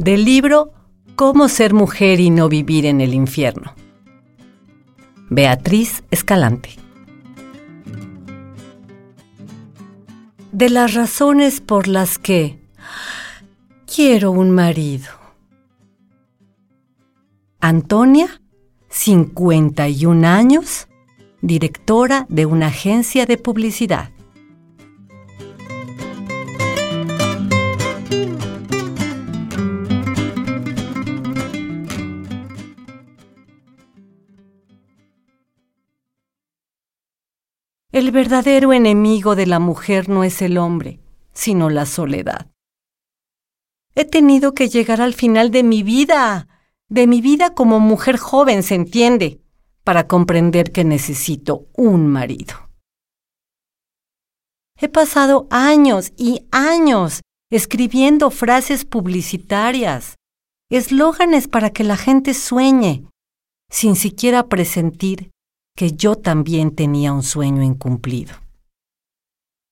Del libro Cómo ser mujer y no vivir en el infierno. Beatriz Escalante. De las razones por las que quiero un marido. Antonia, 51 años, directora de una agencia de publicidad. El verdadero enemigo de la mujer no es el hombre, sino la soledad. He tenido que llegar al final de mi vida, de mi vida como mujer joven, se entiende, para comprender que necesito un marido. He pasado años y años escribiendo frases publicitarias, eslóganes para que la gente sueñe, sin siquiera presentir que yo también tenía un sueño incumplido.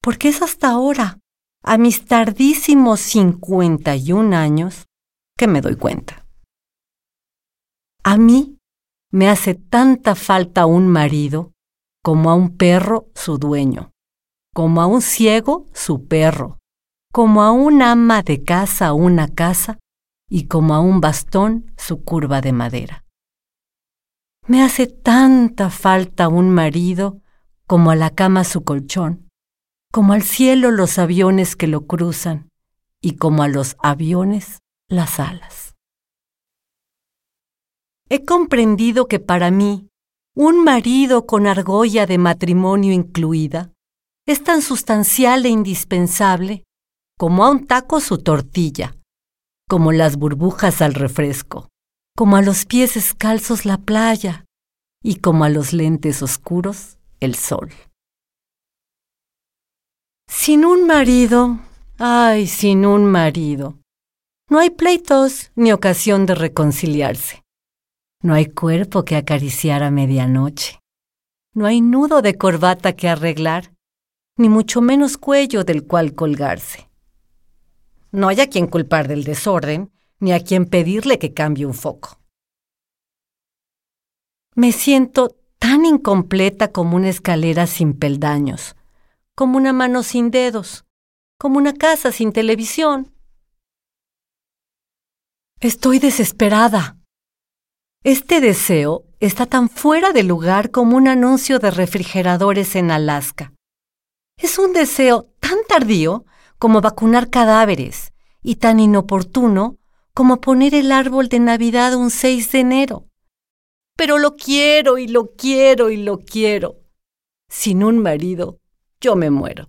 Porque es hasta ahora, a mis tardísimos 51 años, que me doy cuenta. A mí me hace tanta falta un marido como a un perro su dueño, como a un ciego su perro, como a un ama de casa una casa y como a un bastón su curva de madera. Me hace tanta falta un marido como a la cama su colchón, como al cielo los aviones que lo cruzan y como a los aviones las alas. He comprendido que para mí, un marido con argolla de matrimonio incluida es tan sustancial e indispensable como a un taco su tortilla, como las burbujas al refresco, como a los pies escalzos la playa y como a los lentes oscuros el sol. Sin un marido, ay, sin un marido, no hay pleitos ni ocasión de reconciliarse. No hay cuerpo que acariciar a medianoche. No hay nudo de corbata que arreglar, ni mucho menos cuello del cual colgarse. No hay a quien culpar del desorden, ni a quien pedirle que cambie un foco. Me siento tan incompleta como una escalera sin peldaños, como una mano sin dedos, como una casa sin televisión. Estoy desesperada. Este deseo está tan fuera de lugar como un anuncio de refrigeradores en Alaska. Es un deseo tan tardío como vacunar cadáveres y tan inoportuno como poner el árbol de Navidad un 6 de enero pero lo quiero y lo quiero y lo quiero. Sin un marido, yo me muero.